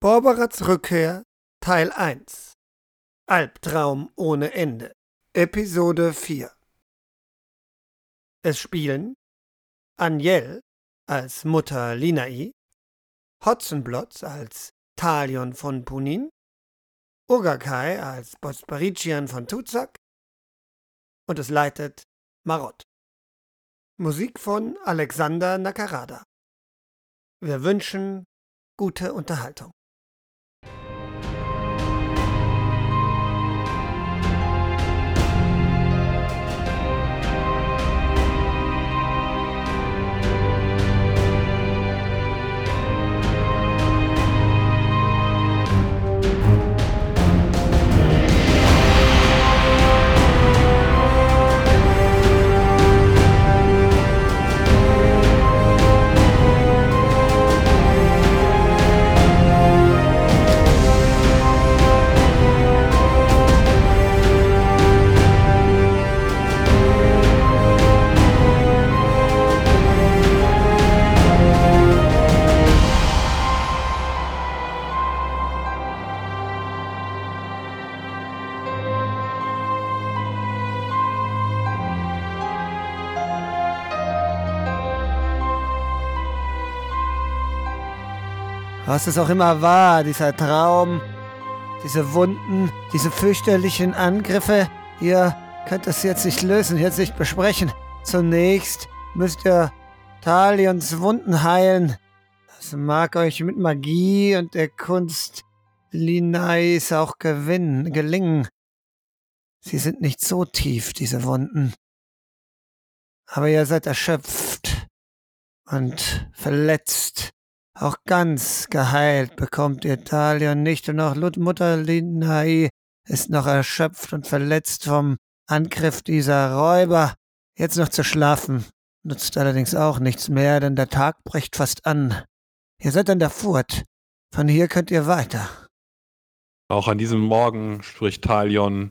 Borberats Rückkehr Teil 1 Albtraum ohne Ende Episode 4 Es spielen Aniel als Mutter Linai, Hotzenblotz als Talion von Punin, Urgakai als Bosparician von Tuzak und es leitet Marot. Musik von Alexander Nakarada. Wir wünschen gute Unterhaltung. Was es auch immer war, dieser Traum, diese Wunden, diese fürchterlichen Angriffe, ihr könnt es jetzt nicht lösen, jetzt nicht besprechen. Zunächst müsst ihr Talions Wunden heilen. Das mag euch mit Magie und der Kunst Linais auch gewinnen, gelingen. Sie sind nicht so tief, diese Wunden. Aber ihr seid erschöpft und verletzt auch ganz geheilt bekommt ihr Talion nicht und auch Mutter Linai ist noch erschöpft und verletzt vom Angriff dieser Räuber. Jetzt noch zu schlafen nutzt allerdings auch nichts mehr, denn der Tag bricht fast an. Ihr seid an der Furt. Von hier könnt ihr weiter. Auch an diesem Morgen spricht Talion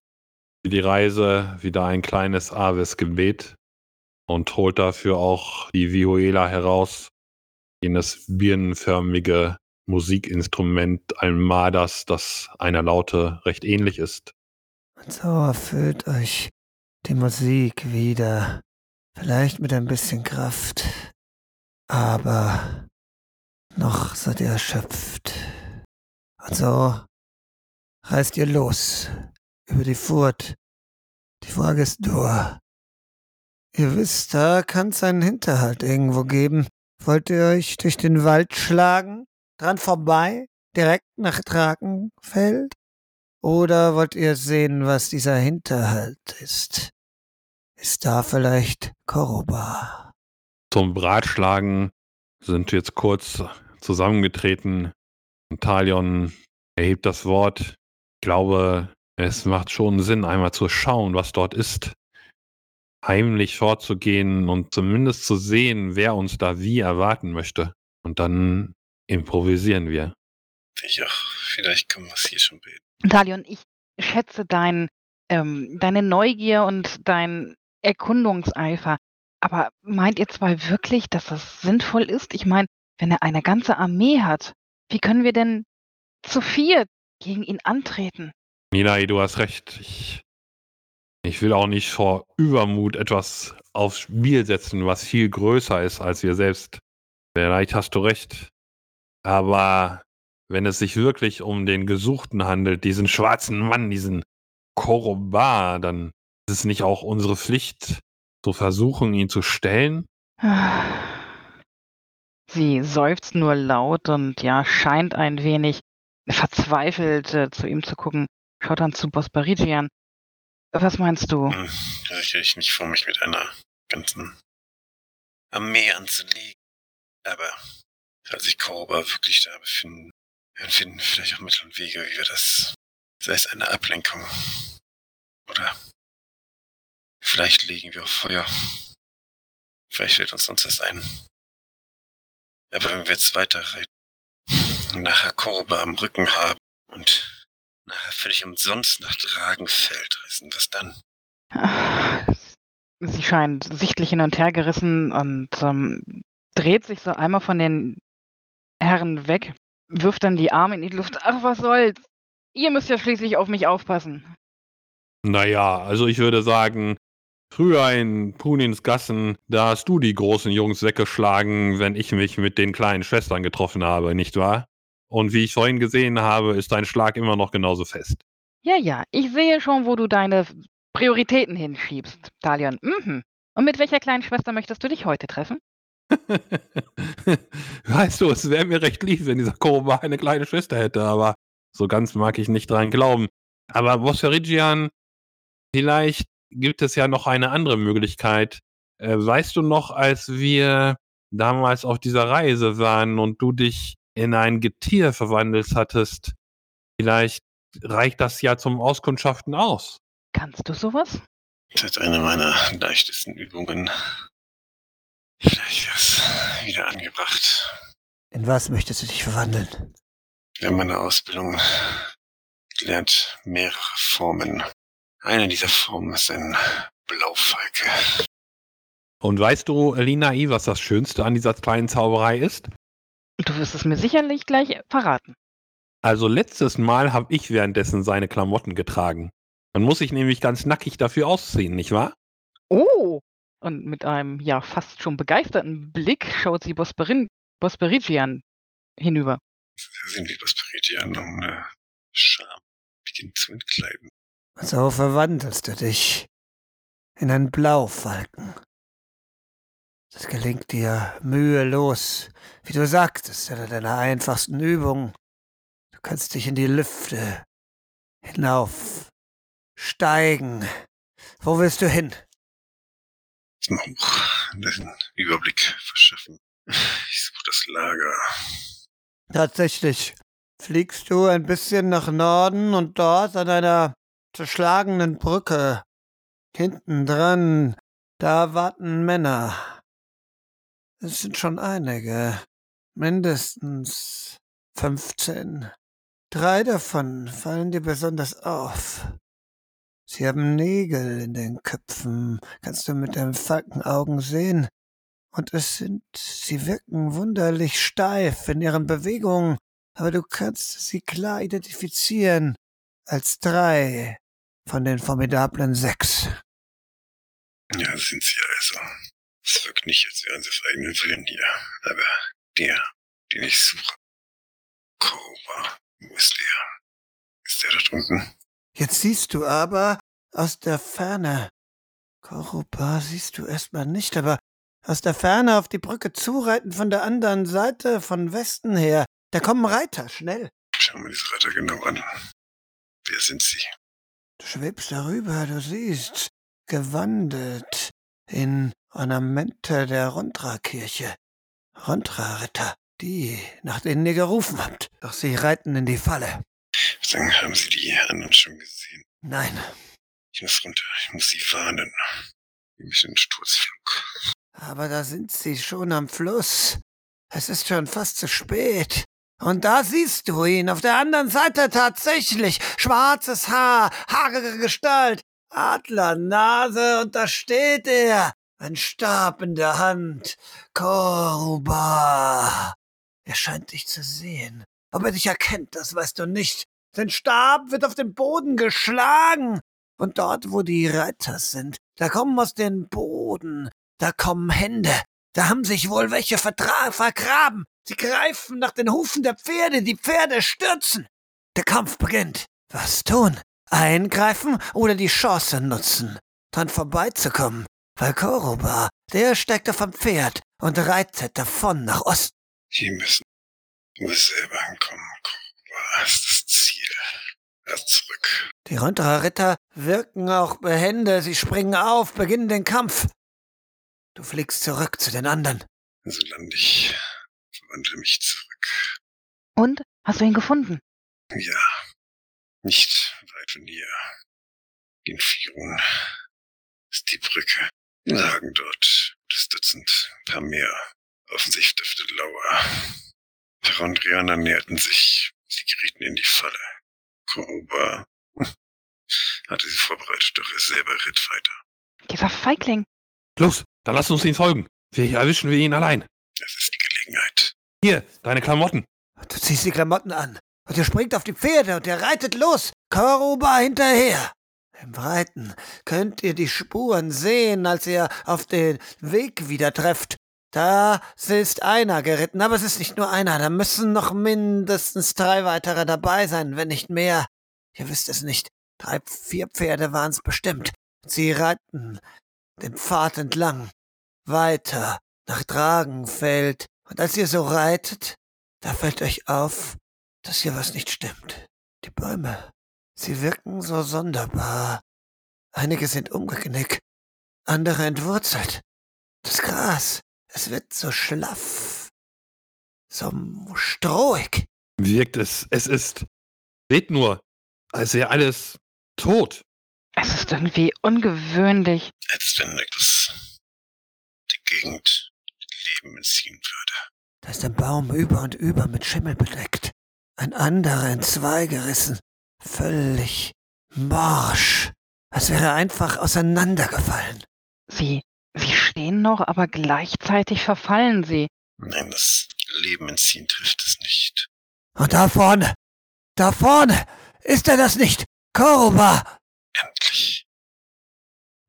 für die Reise wieder ein kleines Aves-Gebet und holt dafür auch die Viola heraus, jenes birnenförmige Musikinstrument Almadas, das einer Laute recht ähnlich ist. Und so erfüllt euch die Musik wieder, vielleicht mit ein bisschen Kraft, aber noch seid ihr erschöpft. Und so reist ihr los über die Furt. Die Frage ist nur, ihr wisst, da kann es einen Hinterhalt irgendwo geben, Wollt ihr euch durch den Wald schlagen, dran vorbei, direkt nach Drakenfeld? Oder wollt ihr sehen, was dieser Hinterhalt ist? Ist da vielleicht Koroba? Zum Bratschlagen sind wir jetzt kurz zusammengetreten. Und Talion erhebt das Wort. Ich glaube, es macht schon Sinn, einmal zu schauen, was dort ist heimlich vorzugehen und zumindest zu sehen, wer uns da wie erwarten möchte. Und dann improvisieren wir. Ich auch. Vielleicht können wir es hier schon bilden. Talion, ich schätze dein, ähm, deine Neugier und dein Erkundungseifer. Aber meint ihr zwei wirklich, dass das sinnvoll ist? Ich meine, wenn er eine ganze Armee hat, wie können wir denn zu viert gegen ihn antreten? Nina, du hast recht. Ich ich will auch nicht vor Übermut etwas aufs Spiel setzen, was viel größer ist als wir selbst. Vielleicht hast du recht. Aber wenn es sich wirklich um den Gesuchten handelt, diesen schwarzen Mann, diesen Korobar, dann ist es nicht auch unsere Pflicht, zu versuchen, ihn zu stellen? Sie seufzt nur laut und ja, scheint ein wenig verzweifelt äh, zu ihm zu gucken. Schaut dann zu Bosparigian. Was meinst du? Hm, da ich nicht vor, mich mit einer ganzen Armee anzulegen. Aber falls sich Koroba wirklich da befinden, wir finden vielleicht auch Mittel und Wege, wie wir das, sei es eine Ablenkung oder vielleicht legen wir auf Feuer. Vielleicht fällt uns sonst das ein. Aber wenn wir jetzt weiterreiten und nachher Koroba am Rücken haben und nachher völlig umsonst nach Dragenfeld reisen. Was dann? Sie scheint sichtlich hin und her gerissen und ähm, dreht sich so einmal von den Herren weg wirft dann die Arme in die Luft. Ach, was soll's? Ihr müsst ja schließlich auf mich aufpassen. Naja, also ich würde sagen, früher in Punins Gassen, da hast du die großen Jungs weggeschlagen, wenn ich mich mit den kleinen Schwestern getroffen habe, nicht wahr? Und wie ich vorhin gesehen habe, ist dein Schlag immer noch genauso fest. Ja, ja, ich sehe schon, wo du deine Prioritäten hinschiebst, Talion. Mhm. Und mit welcher kleinen Schwester möchtest du dich heute treffen? weißt du, es wäre mir recht lieb, wenn dieser Koroba eine kleine Schwester hätte, aber so ganz mag ich nicht dran glauben. Aber Bosserigian, vielleicht gibt es ja noch eine andere Möglichkeit. Äh, weißt du noch, als wir damals auf dieser Reise waren und du dich in ein Getier verwandelt hattest, vielleicht reicht das ja zum Auskundschaften aus. Kannst du sowas? Das ist eine meiner leichtesten Übungen. Vielleicht wäre es wieder angebracht. In was möchtest du dich verwandeln? Wir haben meine Ausbildung lernt mehrere Formen. Eine dieser Formen ist ein Blaufalke. Und weißt du, Linai, was das Schönste an dieser kleinen Zauberei ist? Du wirst es mir sicherlich gleich verraten. Also letztes Mal habe ich währenddessen seine Klamotten getragen. Man muss sich nämlich ganz nackig dafür ausziehen, nicht wahr? Oh! Und mit einem ja fast schon begeisterten Blick schaut sie Bosperin, Bosperigian hinüber. Sie sind wie Bosperigian um eine Scham beginnt zu entkleiden. So verwandelst du dich in einen Blaufalken. Das gelingt dir mühelos, wie du sagtest, in deiner einfachsten Übung. Du kannst dich in die Lüfte hinauf steigen. Wo willst du hin? Hoch, einen Überblick verschaffen. Ich suche das Lager. Tatsächlich. Fliegst du ein bisschen nach Norden und dort an einer zerschlagenen Brücke. Hinten dran, da warten Männer. Es sind schon einige. Mindestens fünfzehn. Drei davon fallen dir besonders auf. Sie haben Nägel in den Köpfen, kannst du mit deinen Falkenaugen sehen. Und es sind, sie wirken wunderlich steif in ihren Bewegungen, aber du kannst sie klar identifizieren als drei von den formidablen sechs. Ja, sind sie also. Es wirkt nicht, als wären sie auf eigenen Willen hier. Aber der, den ich suche, Koba, wo ist der? Ist der dort unten? Jetzt siehst du aber aus der Ferne. Korupa siehst du erstmal nicht, aber aus der Ferne auf die Brücke zureiten von der anderen Seite, von Westen her. Da kommen Reiter, schnell. Schau mir diese Reiter genau an. Wer sind sie? Du schwebst darüber, du siehst, gewandelt in Ornamente der Rondra-Kirche. Rondra-Ritter, die, nach denen ihr gerufen habt. Doch sie reiten in die Falle. Dann haben sie die anderen schon gesehen. Nein. Ich muss runter, ich muss sie warnen. Wir müssen den Sturzflug. Aber da sind sie schon am Fluss. Es ist schon fast zu spät. Und da siehst du ihn auf der anderen Seite tatsächlich. Schwarzes Haar, haarige Gestalt, Adlernase und da steht er. Ein Stab in der Hand. Koruba. Er scheint dich zu sehen. Ob er dich erkennt, das weißt du nicht. Sein Stab wird auf den Boden geschlagen. Und dort, wo die Reiter sind, da kommen aus dem Boden, da kommen Hände. Da haben sich wohl welche vergraben. Sie greifen nach den Hufen der Pferde, die Pferde stürzen. Der Kampf beginnt. Was tun? Eingreifen oder die Chance nutzen, dran vorbeizukommen? Weil Koroba, der steigte vom Pferd und reitet davon nach Osten. Sie müssen nur selber ankommen. Koroba ist das Ziel. Erst zurück. Die Ronterer Ritter wirken auch behende, sie springen auf, beginnen den Kampf. Du fliegst zurück zu den anderen. Also lande ich verwandle mich zurück. Und? Hast du ihn gefunden? Ja, nicht von hier. In Firun ist die Brücke. Wir lagen dort das Dutzend, ein paar mehr. Offensichtlich dürfte Lauer. Perondrianer näherten sich. Sie gerieten in die Falle. Koroba hatte sie vorbereitet, doch er selber ritt weiter. Dieser Feigling. Los, dann lass uns ihn folgen. Vielleicht erwischen wir ihn allein. Das ist die Gelegenheit. Hier, deine Klamotten. Du ziehst die Klamotten an. Und ihr springt auf die Pferde und ihr reitet los. Koruba hinterher. Im Reiten könnt ihr die Spuren sehen, als ihr auf den Weg wieder trefft. Da ist einer geritten, aber es ist nicht nur einer. Da müssen noch mindestens drei weitere dabei sein, wenn nicht mehr. Ihr wisst es nicht. Drei, vier Pferde waren's bestimmt. Sie reiten den Pfad entlang. Weiter nach Dragenfeld. Und als ihr so reitet, da fällt euch auf, dass hier was nicht stimmt. Die Bäume, sie wirken so sonderbar. Einige sind umgeknickt, andere entwurzelt. Das Gras, es wird so schlaff, so strohig. Wirkt es, es ist, seht nur, als wäre alles tot. Es ist irgendwie ungewöhnlich. Als wenn etwas die Gegend Leben entziehen würde. Da ist ein Baum über und über mit Schimmel bedeckt. Ein anderer in zwei gerissen. Völlig morsch. Als wäre er einfach auseinandergefallen. Sie, sie stehen noch, aber gleichzeitig verfallen sie. Nein, das Leben entziehen trifft es nicht. Und da vorne, da vorne, ist er das nicht? Koruba! Endlich.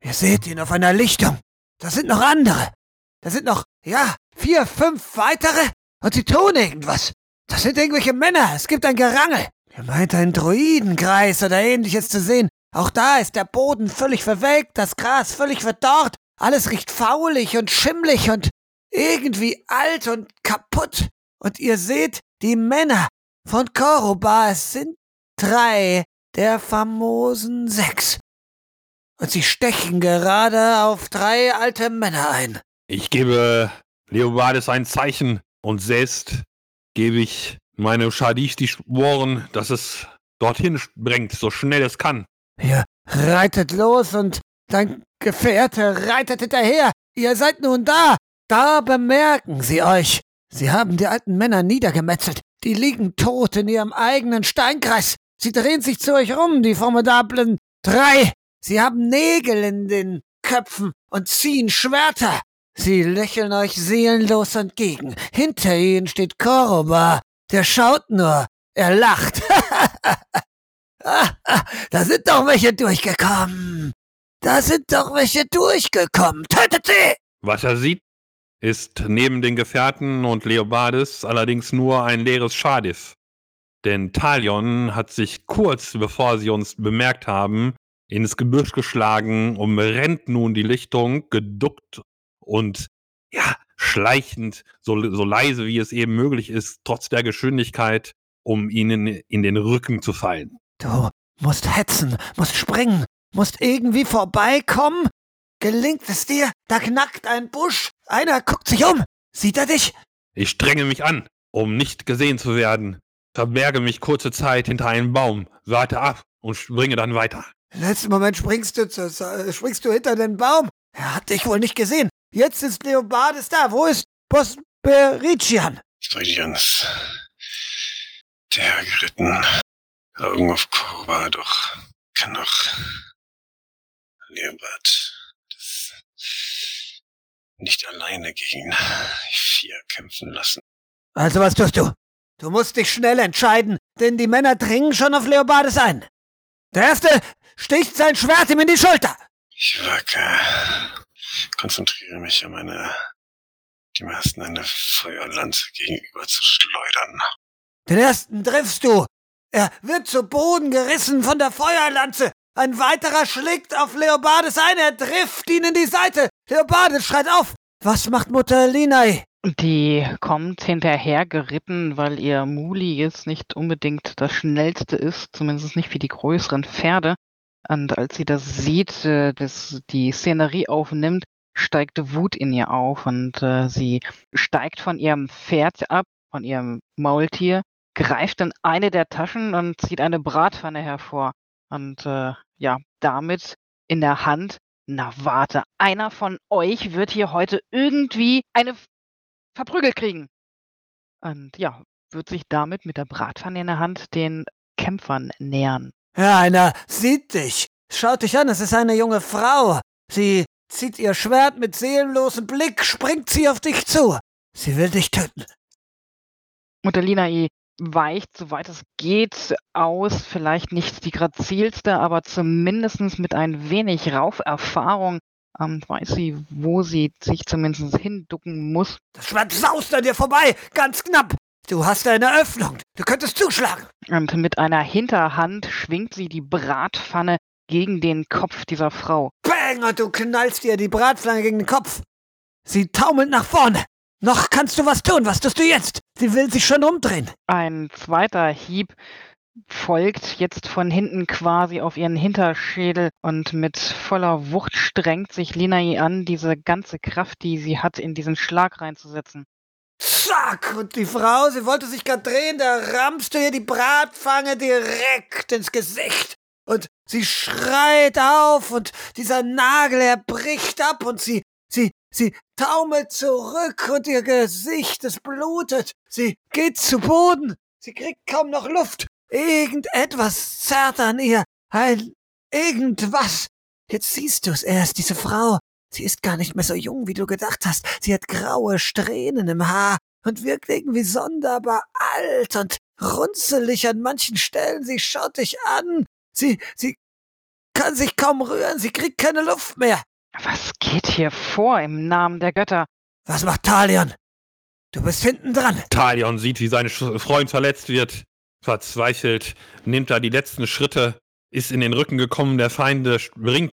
Ihr seht ihn auf einer Lichtung. Da sind noch andere. Da sind noch, ja, vier, fünf weitere. Und sie tun irgendwas. Das sind irgendwelche Männer. Es gibt ein Gerangel. Ihr meint einen Druidenkreis oder ähnliches zu sehen. Auch da ist der Boden völlig verwelkt, das Gras völlig verdorrt. Alles riecht faulig und schimmlig und irgendwie alt und kaputt. Und ihr seht die Männer von Koruba. Es sind drei der famosen sechs. Und sie stechen gerade auf drei alte Männer ein. Ich gebe Leobardes ein Zeichen und selbst gebe ich meine Schadis die Sporen, dass es dorthin bringt, so schnell es kann. Ihr reitet los und dein Gefährte reitet hinterher. Ihr seid nun da. Da bemerken sie euch. Sie haben die alten Männer niedergemetzelt. Die liegen tot in ihrem eigenen Steinkreis. Sie drehen sich zu euch rum, die formidablen drei. Sie haben Nägel in den Köpfen und ziehen Schwerter. Sie lächeln euch seelenlos entgegen. Hinter ihnen steht Koroba. Der schaut nur. Er lacht. da sind doch welche durchgekommen. Da sind doch welche durchgekommen. Tötet sie! Was er sieht, ist neben den Gefährten und Leobardes allerdings nur ein leeres Schadis. Denn Talion hat sich kurz bevor sie uns bemerkt haben, ins Gebüsch geschlagen, umrennt nun die Lichtung, geduckt und ja, schleichend, so, so leise wie es eben möglich ist, trotz der Geschwindigkeit, um ihnen in den Rücken zu fallen. Du musst hetzen, musst springen, musst irgendwie vorbeikommen. Gelingt es dir? Da knackt ein Busch. Einer guckt sich um. Sieht er dich? Ich strenge mich an, um nicht gesehen zu werden, verberge mich kurze Zeit hinter einem Baum, warte ab und springe dann weiter. Im letzten Moment springst du, zu, springst du hinter den Baum. Er hat dich wohl nicht gesehen. Jetzt ist Leobardes da. Wo ist Bosberician? Bosberician ist der geritten. Irgendwo auf Kurva, doch kann doch Leobard das nicht alleine gegen vier kämpfen lassen. Also was tust du? Du musst dich schnell entscheiden, denn die Männer dringen schon auf Leobardes ein. Der erste sticht sein Schwert ihm in die Schulter. Ich wacke, konzentriere mich, um eine, dem ersten eine Feuerlanze gegenüber zu schleudern. Den ersten triffst du. Er wird zu Boden gerissen von der Feuerlanze. Ein weiterer schlägt auf Leobardes ein, er trifft ihn in die Seite. Leobardes schreit auf. Was macht Mutter Linai? Die kommt hinterher geritten, weil ihr Muli jetzt nicht unbedingt das schnellste ist, zumindest nicht wie die größeren Pferde. Und als sie das sieht, äh, dass die Szenerie aufnimmt, steigt Wut in ihr auf und äh, sie steigt von ihrem Pferd ab, von ihrem Maultier, greift in eine der Taschen und zieht eine Bratpfanne hervor. Und äh, ja, damit in der Hand, na warte, einer von euch wird hier heute irgendwie eine verprügelt kriegen. Und ja, wird sich damit mit der Bratpfanne in der Hand den Kämpfern nähern. Ja, einer sieht dich. Schaut dich an, es ist eine junge Frau. Sie zieht ihr Schwert mit seelenlosem Blick, springt sie auf dich zu. Sie will dich töten. Mutter weicht, soweit es geht, aus. Vielleicht nicht die grazilste, aber zumindest mit ein wenig Rauferfahrung ähm, weiß sie, wo sie sich zumindest hinducken muss. Das Schwert saust an dir vorbei, ganz knapp. Du hast eine Öffnung. Du könntest zuschlagen. Und mit einer Hinterhand schwingt sie die Bratpfanne gegen den Kopf dieser Frau. Bang! Und du knallst ihr die Bratpfanne gegen den Kopf. Sie taumelt nach vorne. Noch kannst du was tun. Was tust du jetzt? Sie will sich schon umdrehen. Ein zweiter Hieb folgt jetzt von hinten quasi auf ihren Hinterschädel und mit voller Wucht strengt sich Linai an, diese ganze Kraft, die sie hat, in diesen Schlag reinzusetzen. Zack! Und die Frau, sie wollte sich gerade drehen, da rammst du ihr die Bratpfanne direkt ins Gesicht. Und sie schreit auf und dieser Nagel, er bricht ab und sie, sie, sie taumelt zurück und ihr Gesicht, es blutet. Sie geht zu Boden. Sie kriegt kaum noch Luft. Irgendetwas zerrt an ihr. Ein irgendwas. Jetzt siehst du's erst, diese Frau. Sie ist gar nicht mehr so jung, wie du gedacht hast. Sie hat graue Strähnen im Haar und wirkt irgendwie sonderbar alt und runzelig an manchen Stellen. Sie schaut dich an. Sie, sie kann sich kaum rühren. Sie kriegt keine Luft mehr. Was geht hier vor im Namen der Götter? Was macht Talion? Du bist hinten dran. Talion sieht, wie sein Freund verletzt wird. Verzweifelt nimmt er die letzten Schritte, ist in den Rücken gekommen der Feinde, springt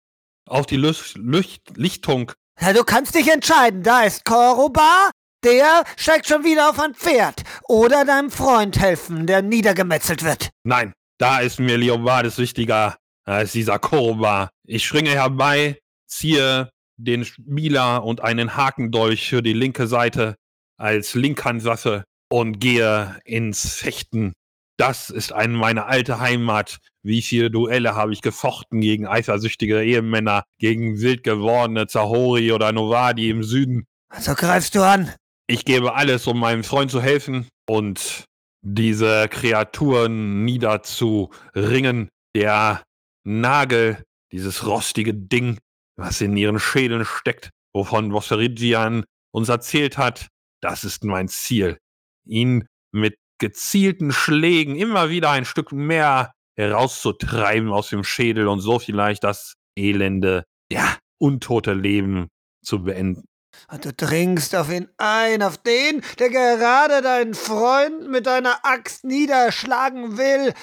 auf die Lücht, Lücht, Lichtung. Ja, du kannst dich entscheiden. Da ist Koroba, der steigt schon wieder auf ein Pferd. Oder deinem Freund helfen, der niedergemetzelt wird. Nein, da ist mir Leobardes wichtiger als dieser Koroba. Ich schringe herbei, ziehe den Spieler und einen Hakendolch für die linke Seite als Linkhandwaffe und gehe ins Fechten. Das ist eine meine alte Heimat. Wie viele Duelle habe ich gefochten gegen eifersüchtige Ehemänner, gegen wild gewordene Zahori oder Novadi im Süden. Also greifst du an. Ich gebe alles, um meinem Freund zu helfen und diese Kreaturen niederzuringen. Der Nagel, dieses rostige Ding, was in ihren Schädeln steckt, wovon Vosserigian uns erzählt hat, das ist mein Ziel. Ihn mit gezielten Schlägen immer wieder ein Stück mehr herauszutreiben aus dem Schädel und so vielleicht das elende, ja, untote Leben zu beenden. Und du dringst auf ihn ein, auf den, der gerade deinen Freund mit deiner Axt niederschlagen will.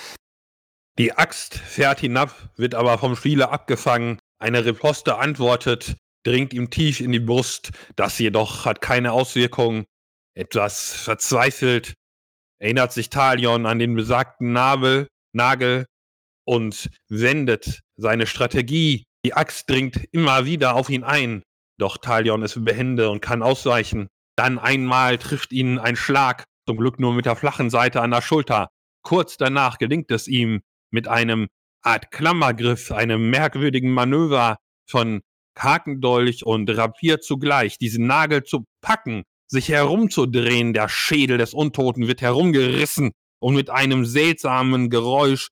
Die Axt fährt hinab, wird aber vom Spieler abgefangen. Eine Riposte antwortet, dringt ihm tief in die Brust. Das jedoch hat keine Auswirkung. Etwas verzweifelt erinnert sich Talion an den besagten Nabel, Nagel und wendet seine Strategie. Die Axt dringt immer wieder auf ihn ein. Doch Talion ist behende und kann ausweichen. Dann einmal trifft ihn ein Schlag, zum Glück nur mit der flachen Seite an der Schulter. Kurz danach gelingt es ihm, mit einem Art Klammergriff, einem merkwürdigen Manöver von Hakendolch und Rapier zugleich, diesen Nagel zu packen, sich herumzudrehen. Der Schädel des Untoten wird herumgerissen und mit einem seltsamen Geräusch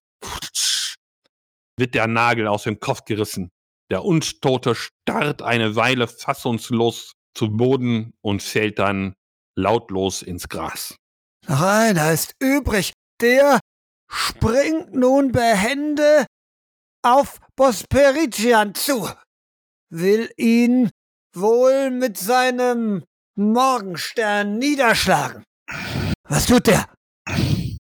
wird der Nagel aus dem Kopf gerissen. Der Untote starrt eine Weile fassungslos zu Boden und fällt dann lautlos ins Gras. Noch einer ist übrig. Der springt nun behende auf Bosperician zu, will ihn wohl mit seinem Morgenstern niederschlagen. Was tut der?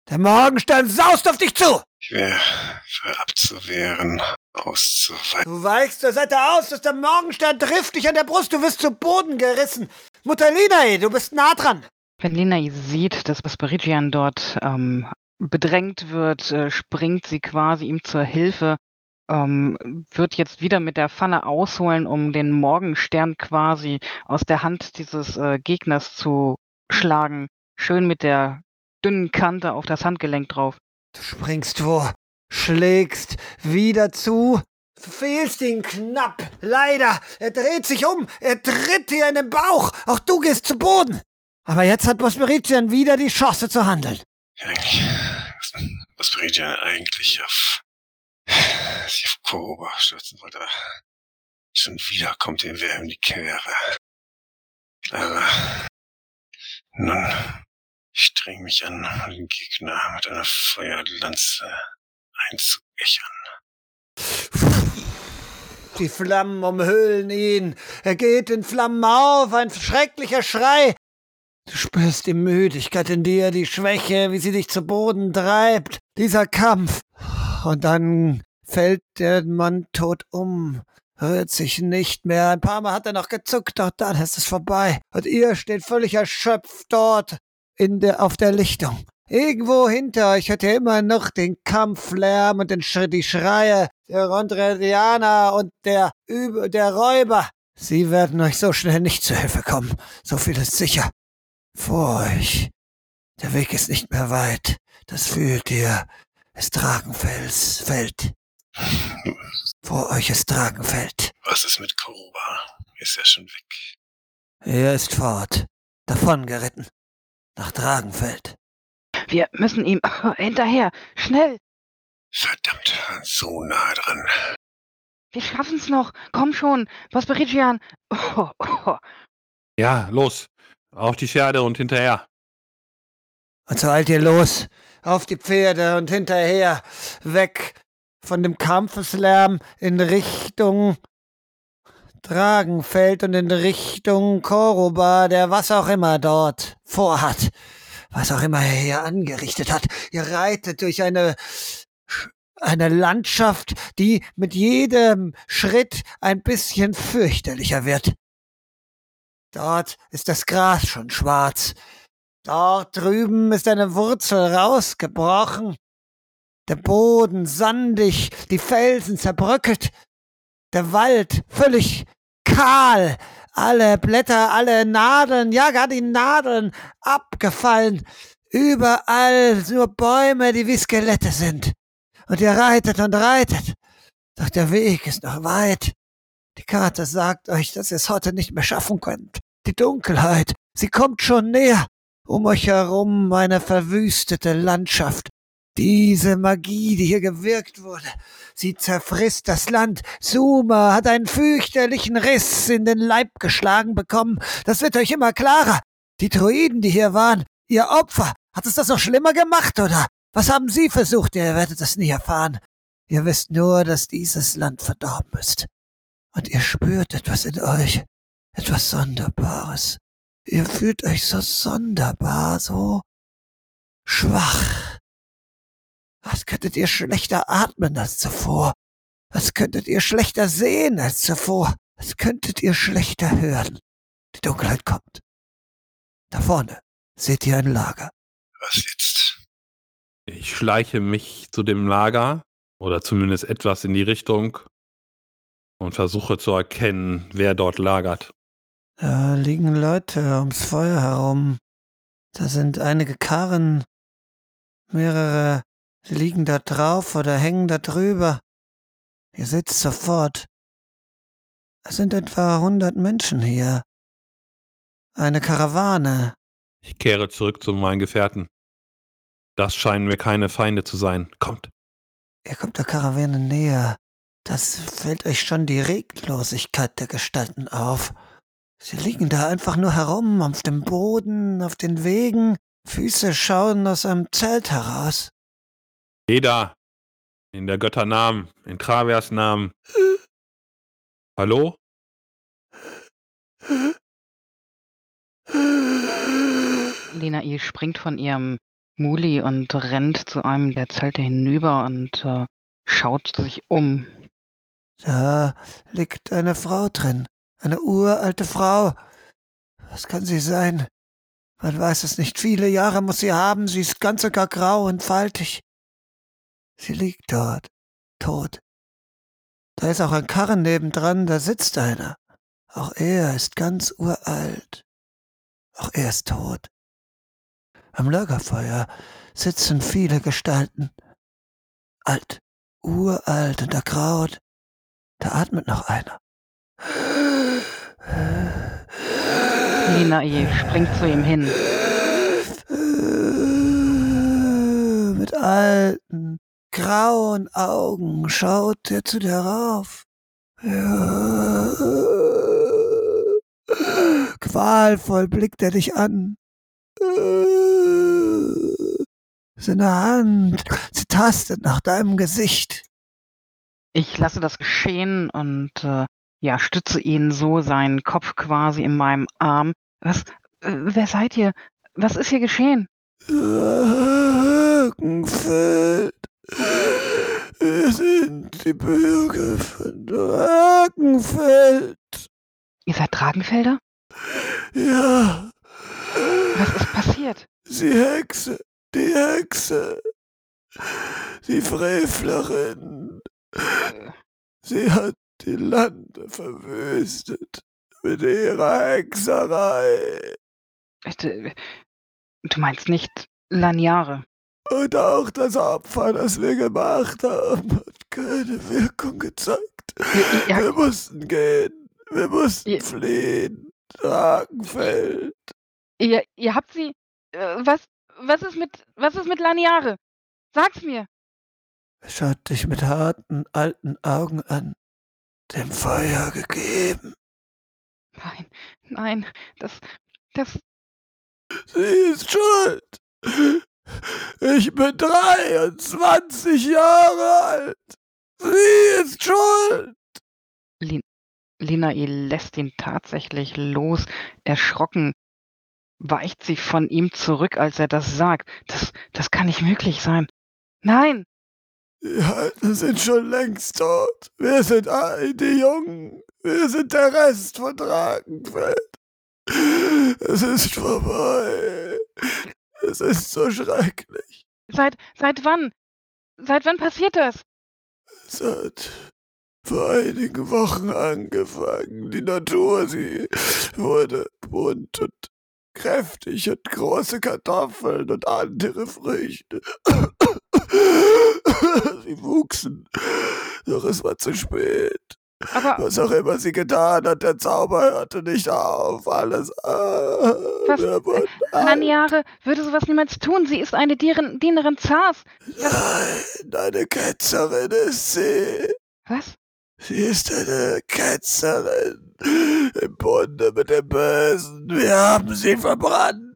Der Morgenstern saust auf dich zu! Schwer für abzuwehren, auszuweichen. Du weichst zur Seite aus, dass der Morgenstern trifft dich an der Brust, du wirst zu Boden gerissen. Mutter Linae, du bist nah dran. Wenn Linae sieht, dass Vesperigian dort ähm, bedrängt wird, äh, springt sie quasi ihm zur Hilfe ähm, wird jetzt wieder mit der Pfanne ausholen, um den Morgenstern quasi aus der Hand dieses äh, Gegners zu schlagen. Schön mit der dünnen Kante auf das Handgelenk drauf. Du springst vor, schlägst wieder zu, fehlst ihn knapp. Leider, er dreht sich um, er tritt dir in den Bauch. Auch du gehst zu Boden. Aber jetzt hat Bosmeritian wieder die Chance zu handeln. Eigentlich, Bosmeritian eigentlich auf sich auf Koroba stürzen wollte. Schon wieder kommt ihm wer in die Quere. Aber nun Ich streng mich an, den Gegner mit einer Feuerlanze einzuächern. Die Flammen umhüllen ihn. Er geht in Flammen auf, ein schrecklicher Schrei. Du spürst die Müdigkeit in dir, die Schwäche, wie sie dich zu Boden treibt. Dieser Kampf. Und dann fällt der Mann tot um, rührt sich nicht mehr. Ein paar Mal hat er noch gezuckt, doch dann ist es vorbei. Und ihr steht völlig erschöpft dort in der, auf der Lichtung. Irgendwo hinter euch hört ihr immer noch den Kampflärm und den Sch die Schreie der Rondredianer und der, Üb der Räuber. Sie werden euch so schnell nicht zu Hilfe kommen. So viel ist sicher. Vor euch. Der Weg ist nicht mehr weit. Das fühlt ihr. Es Dragenfels fällt. Vor euch ist Dragenfeld. Was ist mit Koroba? Ist er schon weg? Er ist fort. Davon geritten. Nach Dragenfeld. Wir müssen ihm hinterher. Schnell. Verdammt, so nah dran. Wir schaffen's noch. Komm schon. Bosperigian. Oh, oh. Ja, los. Auf die Pferde und hinterher. Und so eilt ihr los. Auf die Pferde und hinterher. Weg von dem Kampfeslärm in Richtung Dragenfeld und in Richtung Koroba, der was auch immer dort vorhat. Was auch immer er hier angerichtet hat. Ihr reitet durch eine eine Landschaft, die mit jedem Schritt ein bisschen fürchterlicher wird. Dort ist das Gras schon schwarz. Dort drüben ist eine Wurzel rausgebrochen. Der Boden sandig, die Felsen zerbröckelt. Der Wald völlig kahl. Alle Blätter, alle Nadeln, ja gar die Nadeln abgefallen. Überall nur Bäume, die wie Skelette sind. Und ihr reitet und reitet. Doch der Weg ist noch weit. Die Karte sagt euch, dass ihr es heute nicht mehr schaffen könnt. Die Dunkelheit, sie kommt schon näher. Um euch herum eine verwüstete Landschaft. Diese Magie, die hier gewirkt wurde, sie zerfrisst das Land. Suma hat einen fürchterlichen Riss in den Leib geschlagen bekommen. Das wird euch immer klarer. Die Druiden, die hier waren, ihr Opfer, hat es das noch schlimmer gemacht, oder? Was haben Sie versucht? Ihr werdet es nie erfahren. Ihr wisst nur, dass dieses Land verdorben ist. Und ihr spürt etwas in euch, etwas Sonderbares. Ihr fühlt euch so sonderbar, so schwach. Was könntet ihr schlechter atmen als zuvor? Was könntet ihr schlechter sehen als zuvor? Was könntet ihr schlechter hören? Die Dunkelheit kommt. Da vorne seht ihr ein Lager. Was jetzt? Ich schleiche mich zu dem Lager oder zumindest etwas in die Richtung und versuche zu erkennen, wer dort lagert. Da liegen Leute ums Feuer herum. Da sind einige Karren, mehrere liegen da drauf oder hängen da drüber. Ihr seht sofort. Es sind etwa hundert Menschen hier. Eine Karawane. Ich kehre zurück zu meinen Gefährten. Das scheinen mir keine Feinde zu sein. Kommt. Ihr kommt der Karawane näher. Das fällt euch schon die Reglosigkeit der Gestalten auf. Sie liegen da einfach nur herum, auf dem Boden, auf den Wegen, Füße schauen aus einem Zelt heraus. Jeder. In der Götternamen, in Travers Namen. Hallo? Lena Il springt von ihrem Muli und rennt zu einem der Zelte hinüber und äh, schaut sich um. Da liegt eine Frau drin, eine uralte Frau. Was kann sie sein? Man weiß es nicht. Viele Jahre muss sie haben. Sie ist ganz sogar grau und faltig. Sie liegt dort, tot. Da ist auch ein Karren nebendran, da sitzt einer. Auch er ist ganz uralt. Auch er ist tot. Am Lagerfeuer sitzen viele Gestalten. Alt, uralt und ergraut. Da atmet noch einer. Lena Il springt zu ihm hin. Mit alten, grauen Augen schaut er zu dir rauf. Ja. Qualvoll blickt er dich an. Seine Hand. Sie tastet nach deinem Gesicht. Ich lasse das geschehen und äh, ja, stütze ihn so seinen Kopf quasi in meinem Arm. Was? Äh, wer seid ihr? Was ist hier geschehen? Drakenfeld. Wir sind die Bürger von Drakenfeld. Ihr seid Dragenfelder? Ja, Was ist passiert? sie Hexe, die Hexe. Die Frevlerin. Sie hat die Lande verwüstet mit ihrer Hexerei. äh, Du meinst nicht Laniare? Und auch das Opfer, das wir gemacht haben, hat keine Wirkung gezeigt. Ihr, ihr, Wir mussten gehen. Wir mussten Ihr- fliehen. Dragenfeld. ihr, ihr habt sie. Äh, was, was, ist mit, was ist mit Laniare? Sag's mir. Er schaut dich mit harten, alten Augen an. Dem Feuer gegeben. Nein, nein, das, das, Sie ist schuld. Ich bin 23 Jahre alt. Sie ist schuld. Linae lässt ihn tatsächlich los. Erschrocken weicht sie von ihm zurück, als er das sagt. Das, das kann nicht möglich sein. Nein, Die Alten sind schon längst tot. Wir sind all die Jungen. Wir sind der Rest von Dragenfeld. Es ist vorbei. Es ist so schrecklich. seit, seit wann? Seit wann passiert das? Es hat vor einigen Wochen angefangen. Die Natur, sie wurde bunt und kräftig und große Kartoffeln und andere Früchte. Sie wuchsen, doch es war zu spät. Aber Was auch immer sie getan hat, der Zauber hörte nicht auf. Alles. Ah, Was? alt. Laniare würde sowas niemals tun. Sie ist eine Dienerin, Dienerin Zars. Nein, eine Ketzerin ist sie. Was? Sie ist eine Ketzerin im Bunde mit dem Bösen. Wir haben sie verbrannt.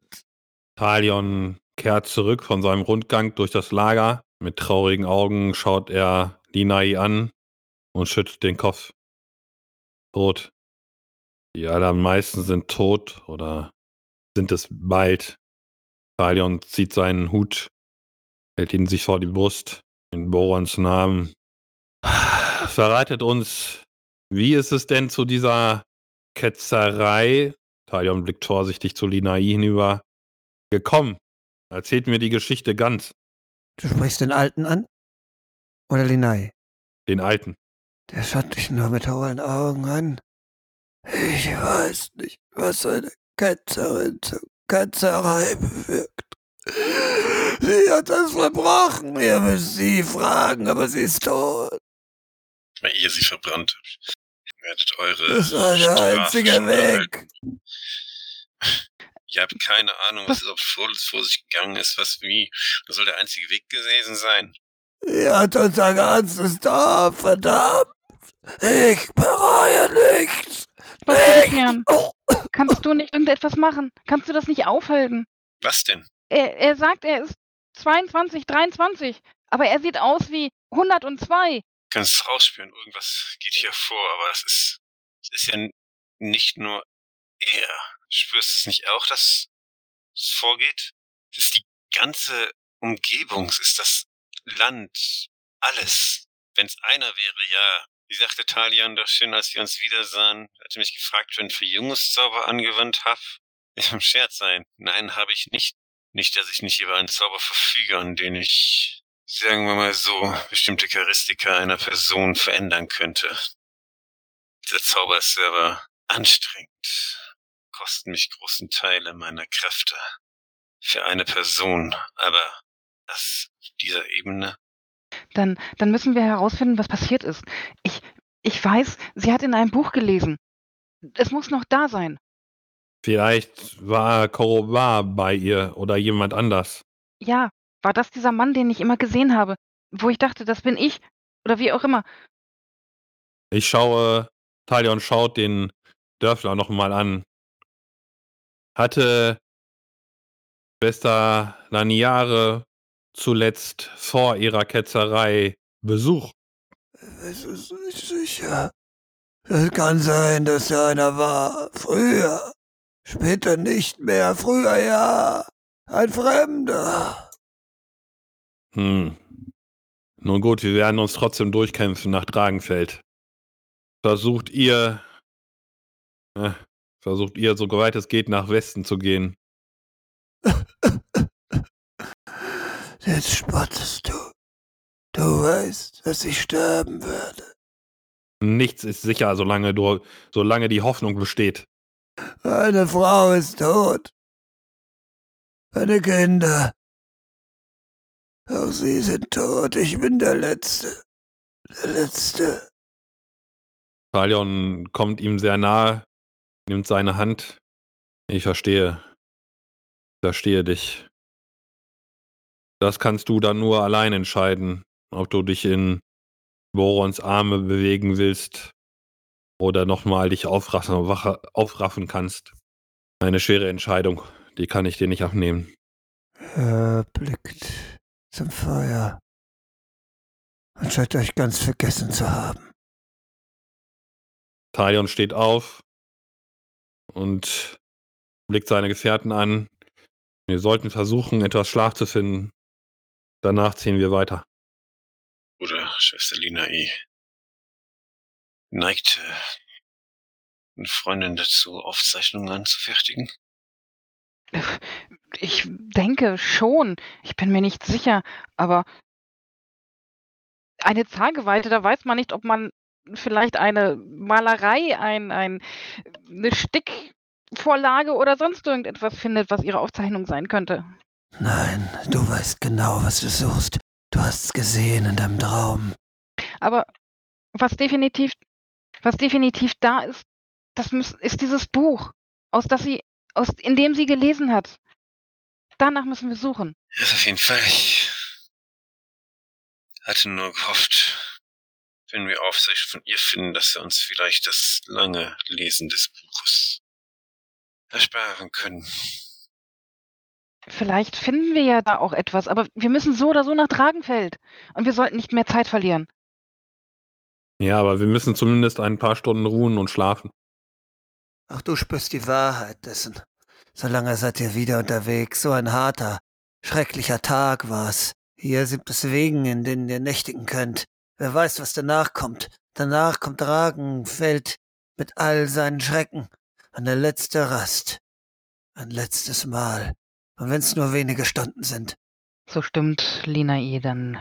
Talion kehrt zurück von seinem Rundgang durch das Lager. Mit traurigen Augen schaut er Linai an und schüttelt den Kopf. Tot. Die allermeisten sind tot oder sind es bald. Talion zieht seinen Hut, hält ihn sich vor die Brust, in Borons Namen. Verratet uns, wie ist es denn zu dieser Ketzerei? Talion blickt vorsichtig zu Linai hinüber. Gekommen. Erzählt mir die Geschichte ganz. Du sprichst den Alten an? Oder Linai? Den Alten. Der schaut dich nur mit hohlen Augen an. Ich weiß nicht, was eine Ketzerin zur Ketzerei bewirkt. Sie hat das verbrochen. Ihr müsst sie fragen, aber sie ist tot. Weil ihr sie verbrannt habt. Ihr werdet eure Das war der einzige. Weg. Ihr habt keine Ahnung, was überhaupt vor, vor sich gegangen ist, was wie. Das soll der einzige Weg gewesen sein. Sie hat unser ganzes Dorf verdammt. Ich bereue nichts. Was Nicht. Christian? Kannst du nicht irgendetwas machen? Kannst du das nicht aufhalten? Was denn? Er, er sagt, er ist 22, 23, aber er sieht aus wie 102. kannst rausspüren, irgendwas geht hier vor, aber es ist, es ist ja nicht nur er. Spürst du es nicht auch, dass es vorgeht? Es ist die ganze Umgebung, es ist das Land, alles. Wenn es einer wäre, ja. Wie sagte Talian doch schön, als wir uns wiedersahen, hat er mich gefragt, wenn ich Verjüngungszauber angewandt habe. Ich im Scherz sein. Nein, habe ich nicht. Nicht, dass ich nicht über einen Zauber verfüge, an den ich sagen wir mal so, bestimmte Charistika einer Person verändern könnte. Dieser Zauber ist aber anstrengend, kosten mich großen Teile meiner Kräfte für eine Person, aber das auf dieser Ebene, Dann, dann müssen wir herausfinden, was passiert ist. Ich, ich weiß, sie hat in einem Buch gelesen. Es muss noch da sein. Vielleicht war Korobar bei ihr oder jemand anders. Ja, war das dieser Mann, den ich immer gesehen habe, wo ich dachte, das bin ich oder wie auch immer. Ich schaue, Talion schaut den Dörfler nochmal an. Hatte Schwester Laniare zuletzt vor ihrer Ketzerei Besuch? Es ist nicht sicher. Es kann sein, dass er einer war. Früher. Später nicht mehr. Früher ja. Ein Fremder. Hm. Nun gut, wir werden uns trotzdem durchkämpfen nach Dragenfeld. Versucht ihr, äh, versucht ihr, so weit es geht, nach Westen zu gehen. Jetzt spottest du. Du weißt, dass ich sterben werde. Nichts ist sicher, solange du, solange die Hoffnung besteht. Meine Frau ist tot. Meine Kinder. Auch sie sind tot. Ich bin der Letzte. Der Letzte. Talion kommt ihm sehr nahe, nimmt seine Hand. Ich verstehe. Ich verstehe dich. Das kannst du dann nur allein entscheiden, ob du dich in Borons Arme bewegen willst oder nochmal dich aufraffen, aufraffen kannst. Eine schwere Entscheidung, die kann ich dir nicht abnehmen. Er blickt zum Feuer und scheint euch ganz vergessen zu haben. Talion steht auf und blickt seine Gefährten an. Wir sollten versuchen, etwas Schlaf zu finden. Danach ziehen wir weiter. Oder Schwester Lina E. Neigt äh, eine Freundin dazu, Aufzeichnungen anzufertigen? Ich denke schon. Ich bin mir nicht sicher, aber eine Zahlgeweihte, da weiß man nicht, ob man vielleicht eine Malerei, ein, ein, eine Stickvorlage oder sonst irgendetwas findet, was ihre Aufzeichnung sein könnte. Nein, du weißt genau, was du suchst. Du hast's gesehen in deinem Traum. Aber was definitiv, was definitiv da ist, das ist dieses Buch, aus das sie, aus, in dem sie gelesen hat. Danach müssen wir suchen. Ja, auf jeden Fall. Ich hatte nur gehofft, wenn wir Aufsicht von ihr finden, dass wir uns vielleicht das lange Lesen des Buches ersparen können. Vielleicht finden wir ja da auch etwas, aber wir müssen so oder so nach Dragenfeld. Und wir sollten nicht mehr Zeit verlieren. Ja, aber wir müssen zumindest ein paar Stunden ruhen und schlafen. Ach, du spürst die Wahrheit dessen. So lange seid ihr wieder unterwegs. So ein harter, schrecklicher Tag war's. Hier sind es Wegen, in denen ihr nächtigen könnt. Wer weiß, was danach kommt. Danach kommt Dragenfeld mit all seinen Schrecken. Eine letzte Rast. Ein letztes Mal. Und wenn's nur wenige Stunden sind. So stimmt Linae dann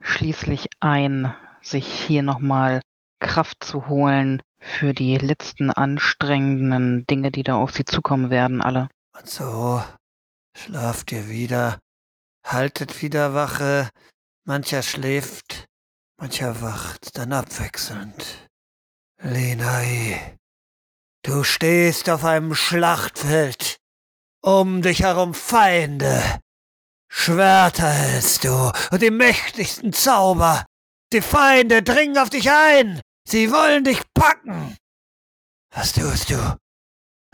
schließlich ein, sich hier nochmal Kraft zu holen für die letzten anstrengenden Dinge, die da auf sie zukommen werden, alle. Und so schlaft ihr wieder, haltet wieder Wache, mancher schläft, mancher wacht, dann abwechselnd. Lenai, du stehst auf einem Schlachtfeld, um dich herum Feinde. Schwerter hältst du und die mächtigsten Zauber. Die Feinde dringen auf dich ein. Sie wollen dich packen. Was tust du?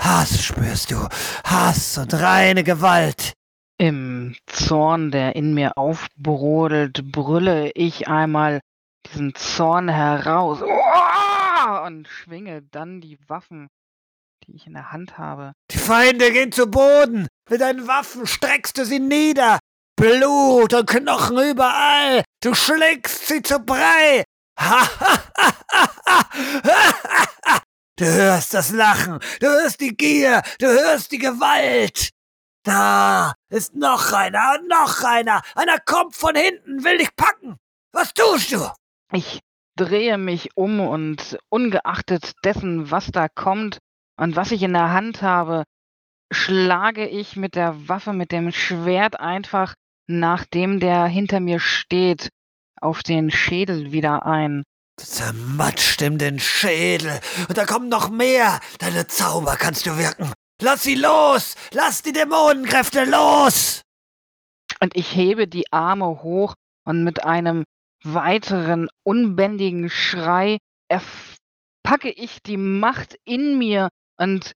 Hass spürst du. Hass und reine Gewalt. Im Zorn, der in mir aufbrodelt, brülle ich einmal diesen Zorn heraus und schwinge dann die Waffen, die ich in der Hand habe. Die Feinde gehen zu Boden. Mit deinen Waffen streckst du sie nieder. Blut und Knochen überall. Du schlägst sie zu Brei. du hörst das Lachen, du hörst die Gier, du hörst die Gewalt. Da ist noch einer und noch einer. Einer kommt von hinten, will dich packen. Was tust du? Ich drehe mich um und ungeachtet dessen, was da kommt und was ich in der Hand habe, schlage ich mit der Waffe, mit dem Schwert einfach nach dem, der hinter mir steht, auf den Schädel wieder ein. Zermatscht ihm den Schädel. Und da kommen noch mehr. Deine Zauber kannst du wirken. Lass sie los! Lass die Dämonenkräfte los! Und ich hebe die Arme hoch und mit einem weiteren unbändigen Schrei packe ich die Macht in mir und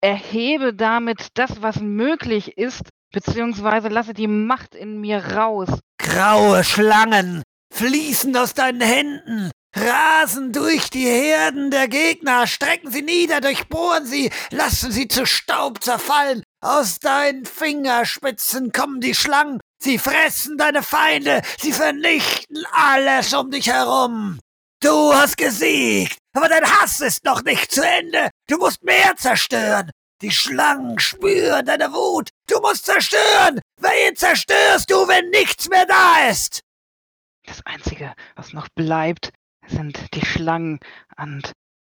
erhebe damit das, was möglich ist, beziehungsweise lasse die Macht in mir raus. Graue Schlangen fließen aus deinen Händen, rasen durch die Herden der Gegner, strecken sie nieder, durchbohren sie, lassen sie zu Staub zerfallen. Aus deinen Fingerspitzen kommen die Schlangen, sie fressen deine Feinde, sie vernichten alles um dich herum. Du hast gesiegt, aber dein Hass ist noch nicht zu Ende. Du musst mehr zerstören. Die Schlangen spüren deine Wut. Du musst zerstören. Wen zerstörst du, wenn nichts mehr da ist? Das Einzige, was noch bleibt, sind die Schlangen und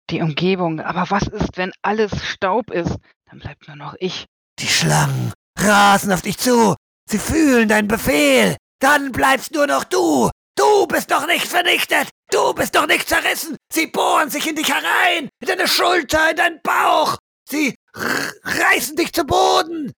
die Umgebung. Aber was ist, wenn alles Staub ist? Dann bleibt nur noch ich. Die Schlangen rasen auf dich zu. Sie fühlen deinen Befehl. Dann bleibst nur noch du. Du bist doch nicht vernichtet! Du bist doch nicht zerrissen! Sie bohren sich in dich herein! In deine Schulter, in deinen Bauch! Sie reißen dich zu Boden!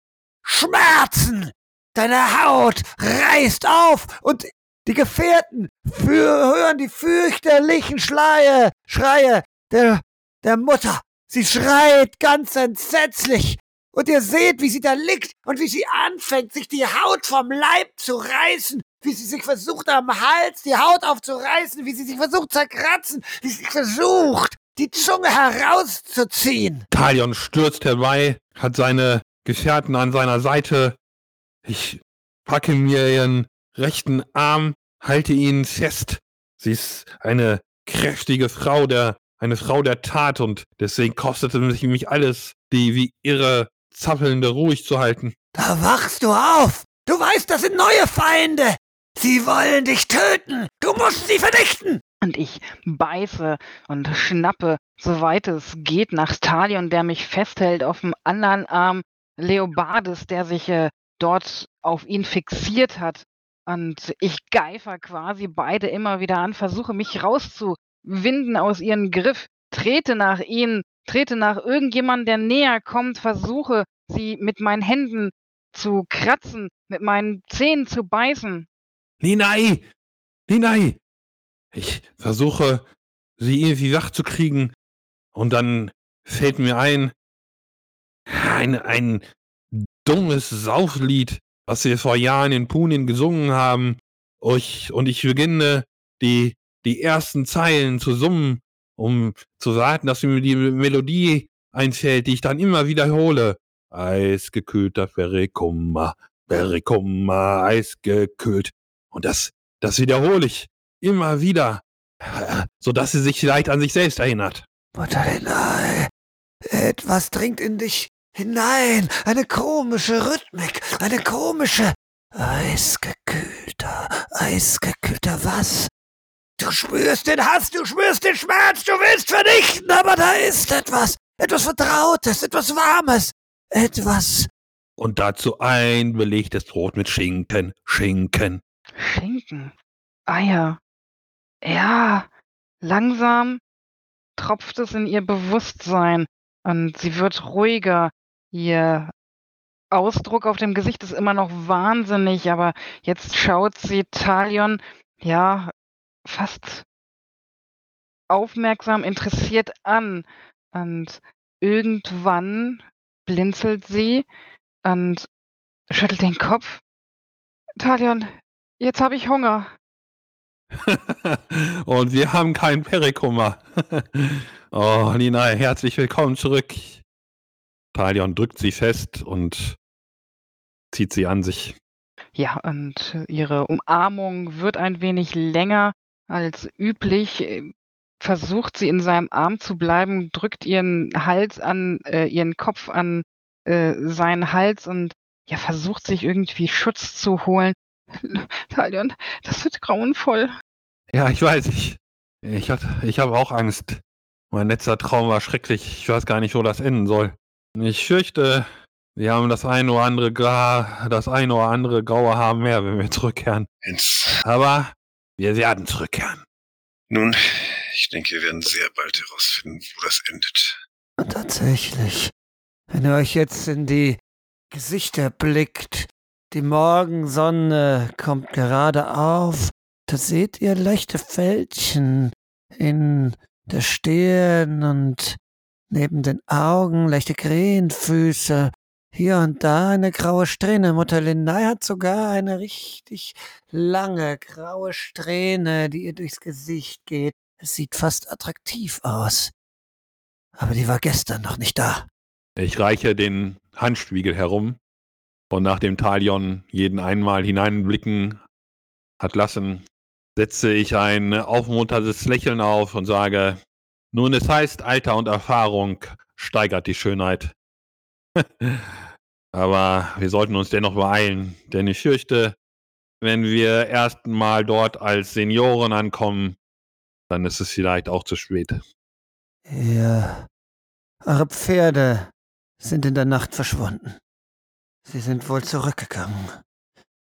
Schmerzen! Deine Haut reißt auf und die Gefährten hören die fürchterlichen Schleie, Schreie der, der Mutter. Sie schreit ganz entsetzlich. Und ihr seht, wie sie da liegt und wie sie anfängt, sich die Haut vom Leib zu reißen wie sie sich versucht am Hals die Haut aufzureißen, wie sie sich versucht zu kratzen, wie sie sich versucht, die Zunge herauszuziehen. Talion stürzt herbei, hat seine Gefährten an seiner Seite. Ich packe mir ihren rechten Arm, halte ihn fest. Sie ist eine kräftige Frau, der, eine Frau der Tat und deswegen kostete es mich alles, die wie irre zappelnde ruhig zu halten. Da wachst du auf! Du weißt, das sind neue Feinde! Sie wollen dich töten! Du musst sie vernichten! Und ich beiße und schnappe, soweit es geht, nach Talion, der mich festhält, auf dem anderen Arm Leobardes, der sich äh, dort auf ihn fixiert hat. Und ich geifer quasi beide immer wieder an, versuche mich rauszuwinden aus ihrem Griff, trete nach ihnen, trete nach irgendjemandem, der näher kommt, versuche sie mit meinen Händen zu kratzen, mit meinen Zähnen zu beißen. Ninai! Ninai! Ich versuche, sie irgendwie wach zu kriegen. Und dann fällt mir ein, ein, ein dummes Sauflied, was wir vor Jahren in Punin gesungen haben. Ich, und ich beginne, die, die ersten Zeilen zu summen, um zu warten, dass mir die Melodie einfällt, die ich dann immer wiederhole. Eisgekühlter Perikummer, Perikummer, eisgekühlt. Und das, das wiederhole ich immer wieder, sodass sie sich vielleicht an sich selbst erinnert. Mutterlinai, etwas dringt in dich hinein, eine komische Rhythmik, eine komische, eisgekühlter, eisgekühlter was? Du spürst den Hass, du spürst den Schmerz, du willst vernichten, aber da ist etwas, etwas Vertrautes, etwas Warmes, etwas. Und dazu ein belegtes Brot mit Schinken, Schinken. Schinken, Eier. Ja, langsam tropft es in ihr Bewusstsein und sie wird ruhiger. Ihr Ausdruck auf dem Gesicht ist immer noch wahnsinnig, aber jetzt schaut sie Talion, ja, fast aufmerksam interessiert an. Und irgendwann blinzelt sie und schüttelt den Kopf. Talion, Jetzt habe ich Hunger. Und wir haben keinen Perikummer. oh, Nina, herzlich willkommen zurück. Talion drückt sie fest und zieht sie an sich. Ja, und ihre Umarmung wird ein wenig länger als üblich. Versucht sie in seinem Arm zu bleiben, drückt ihren Hals an, äh, ihren Kopf an äh, seinen Hals und ja, versucht sich irgendwie Schutz zu holen. Talion, das wird grauenvoll. Ja, ich weiß. Ich, ich, ich habe auch Angst. Mein letzter Traum war schrecklich. Ich weiß gar nicht, wo das enden soll. Ich fürchte, wir haben das eine oder andere Gra das eine oder andere graue Haar mehr, wenn wir zurückkehren. Ins Aber wir werden zurückkehren. Nun, ich denke, wir werden sehr bald herausfinden, wo das endet. Und tatsächlich, wenn ihr euch jetzt in die Gesichter blickt, die Morgensonne kommt gerade auf. Da seht ihr leichte Fältchen in der Stirn und neben den Augen leichte Krähenfüße. hier und da eine graue Strähne. Mutter Lindei hat sogar eine richtig lange graue Strähne, die ihr durchs Gesicht geht. Es sieht fast attraktiv aus. Aber die war gestern noch nicht da. Ich reiche den Handspiegel herum und nachdem Talion jeden einmal hineinblicken hat lassen, setze ich ein aufmunterndes Lächeln auf und sage, nun es heißt, Alter und Erfahrung steigert die Schönheit. Aber wir sollten uns dennoch beeilen, denn ich fürchte, wenn wir erst mal dort als Senioren ankommen, dann ist es vielleicht auch zu spät. Ja, eure Pferde sind in der Nacht verschwunden. Sie sind wohl zurückgegangen.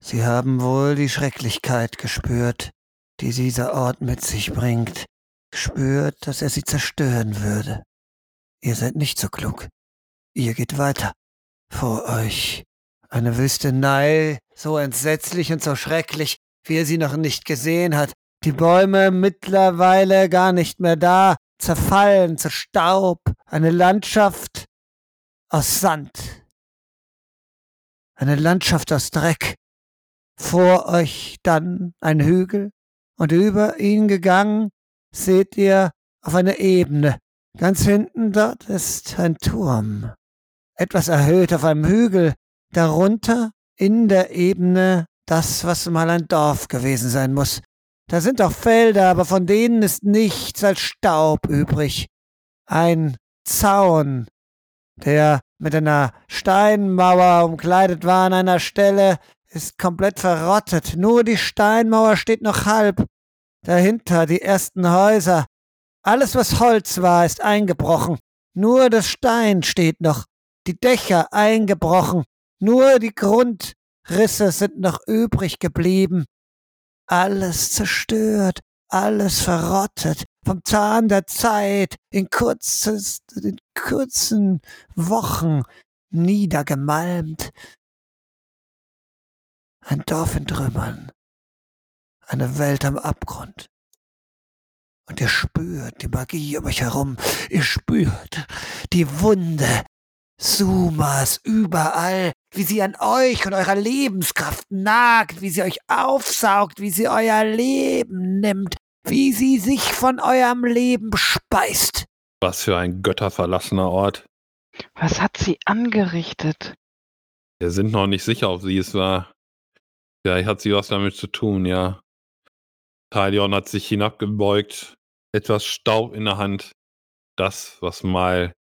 Sie haben wohl die Schrecklichkeit gespürt, die dieser Ort mit sich bringt, gespürt, dass er sie zerstören würde. Ihr seid nicht so klug. Ihr geht weiter. Vor euch eine Wüstenei, so entsetzlich und so schrecklich, wie er sie noch nicht gesehen hat. Die Bäume mittlerweile gar nicht mehr da, zerfallen zu Staub, eine Landschaft aus Sand, eine Landschaft aus Dreck, vor euch dann ein Hügel, und über ihn gegangen seht ihr auf eine Ebene. Ganz hinten dort ist ein Turm, etwas erhöht auf einem Hügel, darunter in der Ebene das, was mal ein Dorf gewesen sein muss. Da sind auch Felder, aber von denen ist nichts als Staub übrig. Ein Zaun, der mit einer Steinmauer umkleidet war an einer Stelle, ist komplett verrottet. Nur die Steinmauer steht noch halb. Dahinter die ersten Häuser. Alles, was Holz war, ist eingebrochen. Nur das Stein steht noch. Die Dächer eingebrochen. Nur die Grundrisse sind noch übrig geblieben alles zerstört, alles verrottet, vom Zahn der Zeit in, kurzes, in kurzen Wochen niedergemalmt. Ein Dorf in Trümmern, eine Welt am Abgrund. Und ihr spürt die Magie um euch herum, ihr spürt die Wunde, Sumas überall, wie sie an euch und eurer Lebenskraft nagt, wie sie euch aufsaugt, wie sie euer Leben nimmt, wie sie sich von eurem Leben speist. Was für ein götterverlassener Ort. Was hat sie angerichtet? Wir sind noch nicht sicher, ob sie es war. Vielleicht hat sie was damit zu tun, ja. Talion hat sich hinabgebeugt, etwas Staub in der Hand. Das, was mal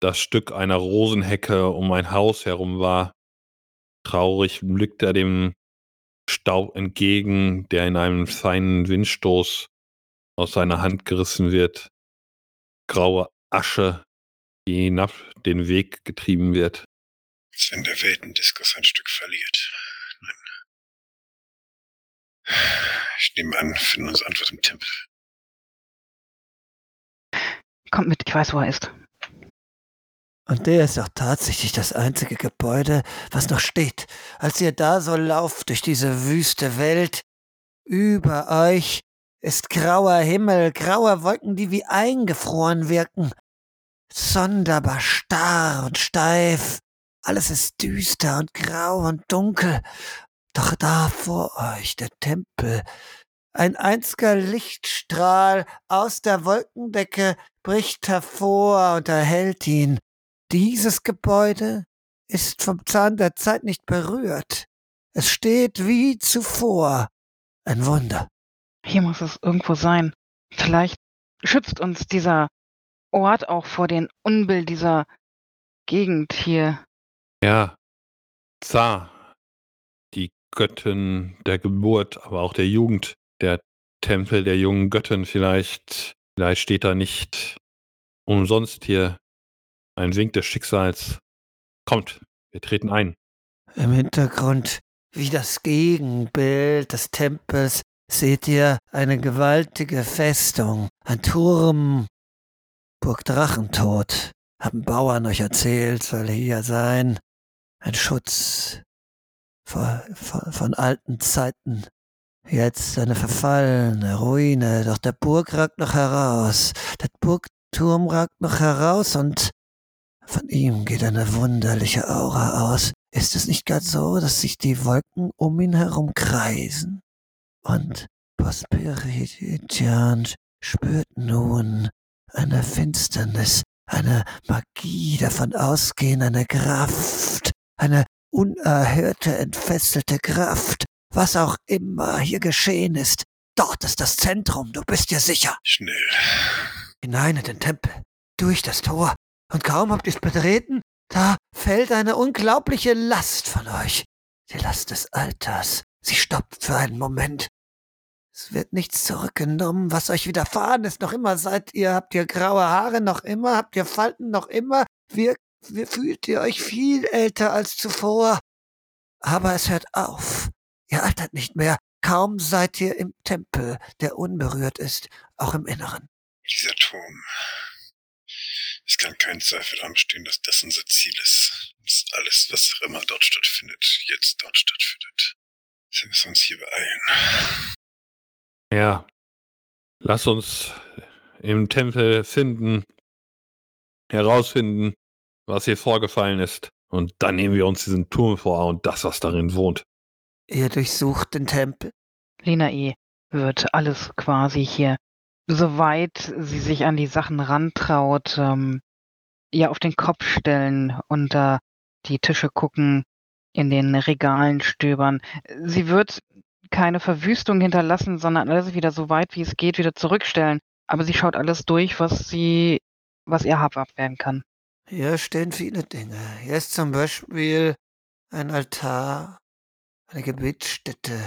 das Stück einer Rosenhecke um ein Haus herum war. Traurig blickt er dem Staub entgegen, der in einem feinen Windstoß aus seiner Hand gerissen wird. Graue Asche, die hinab den Weg getrieben wird. Wenn der Weltendiskus ein Stück verliert. Nein. Ich nehme an, finden uns Antwort im Tempel. Kommt mit, ich weiß, wo er ist. Und der ist auch tatsächlich das einzige Gebäude, was noch steht. Als ihr da so lauft durch diese wüste Welt, über euch ist grauer Himmel, graue Wolken, die wie eingefroren wirken. Sonderbar starr und steif. Alles ist düster und grau und dunkel. Doch da vor euch der Tempel. Ein einziger Lichtstrahl aus der Wolkendecke bricht hervor und erhellt ihn. Dieses Gebäude ist vom Zahn der Zeit nicht berührt. Es steht wie zuvor. Ein Wunder. Hier muss es irgendwo sein. Vielleicht schützt uns dieser Ort auch vor den Unbill dieser Gegend hier. Ja, Zar, die Göttin der Geburt, aber auch der Jugend, der Tempel der jungen Göttin vielleicht, vielleicht steht da nicht umsonst hier ein Wink des Schicksals. Kommt, wir treten ein. Im Hintergrund, wie das Gegenbild des Tempels, seht ihr eine gewaltige Festung, ein Turm. Burg Drachentod, haben Bauern euch erzählt, soll hier sein. Ein Schutz vor, vor, von alten Zeiten. Jetzt eine verfallene Ruine, doch der Burg ragt noch heraus. Der Burgturm ragt noch heraus und Von ihm geht eine wunderliche Aura aus. Ist es nicht gerade so, dass sich die Wolken um ihn herum kreisen? Und Prosperitan spürt nun eine Finsternis, eine Magie davon ausgehen, eine Kraft, eine unerhörte, entfesselte Kraft. Was auch immer hier geschehen ist, dort ist das Zentrum, du bist dir sicher. Schnell. Hinein in den Tempel, durch das Tor. Und kaum habt ihr's betreten, da fällt eine unglaubliche Last von euch. Die Last des Alters. Sie stoppt für einen Moment. Es wird nichts zurückgenommen, was euch widerfahren ist. Noch immer seid ihr, habt ihr graue Haare, noch immer, habt ihr Falten, noch immer. Wir, wir fühlt ihr euch viel älter als zuvor. Aber es hört auf. Ihr altert nicht mehr. Kaum seid ihr im Tempel, der unberührt ist, auch im Inneren. Dieser Turm. Es kann kein Zweifel daran bestehen, dass das unser Ziel ist. Dass alles, was immer dort stattfindet, jetzt dort stattfindet. Wir müssen uns hier beeilen. Ja. Lass uns im Tempel finden, herausfinden, was hier vorgefallen ist. Und dann nehmen wir uns diesen Turm vor und das, was darin wohnt. Ihr durchsucht den Tempel. Linae wird alles quasi hier, soweit sie sich an die Sachen rantraut, ähm, ihr auf den Kopf stellen, unter die Tische gucken, in den Regalen stöbern. Sie wird keine Verwüstung hinterlassen, sondern alles wieder so weit wie es geht wieder zurückstellen. Aber sie schaut alles durch, was sie, was ihr habhaft werden kann. Hier stehen viele Dinge. Hier ist zum Beispiel ein Altar, eine Gebetsstätte.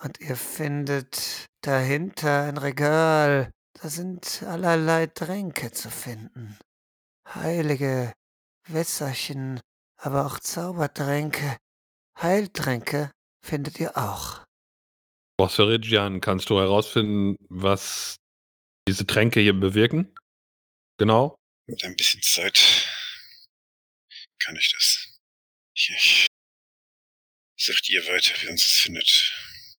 Und ihr findet dahinter ein Regal. Da sind allerlei Tränke zu finden. Heilige Wässerchen, aber auch Zaubertränke. Heiltränke findet ihr auch. Bosserigian, kannst du herausfinden, was diese Tränke hier bewirken? Genau. Mit ein bisschen Zeit kann ich das. Ich, ich sagt ihr weiter, wie uns es findet.